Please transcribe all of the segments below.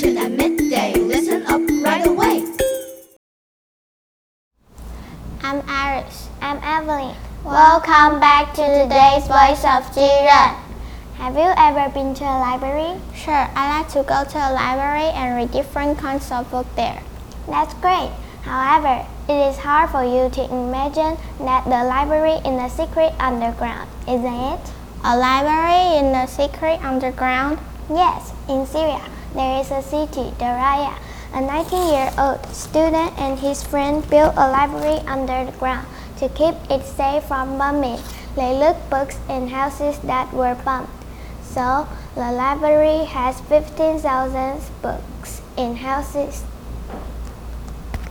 At midday. Listen up right away. I'm Iris. I'm Evelyn. Welcome back to today's Voice of Jiren. Have you ever been to a library? Sure, I like to go to a library and read different kinds of books there. That's great. However, it is hard for you to imagine that the library in the secret underground, isn't it? A library in the secret underground Yes, in Syria, there is a city, Daraya. A 19-year-old student and his friend built a library underground to keep it safe from bombing. They looked books in houses that were bombed. So, the library has 15,000 books in houses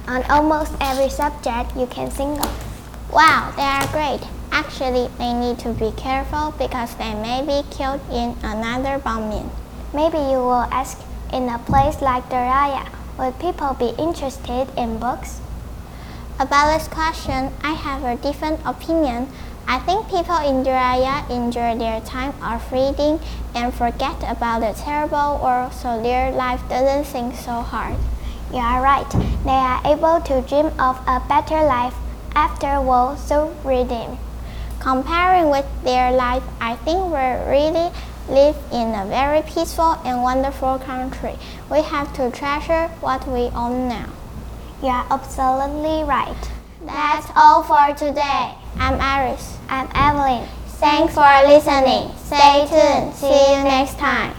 on almost every subject you can think of. Wow, they are great. Actually, they need to be careful because they may be killed in another bombing. Maybe you will ask, in a place like Daraya, would people be interested in books? About this question, I have a different opinion. I think people in Daraya enjoy their time of reading and forget about the terrible world so their life doesn't seem so hard. You are right. They are able to dream of a better life after war through reading. Comparing with their life, I think we're really live in a very peaceful and wonderful country. We have to treasure what we own now. You are absolutely right. That's all for today. I'm Iris. I'm Evelyn. Thanks for listening. Stay tuned. See you next time.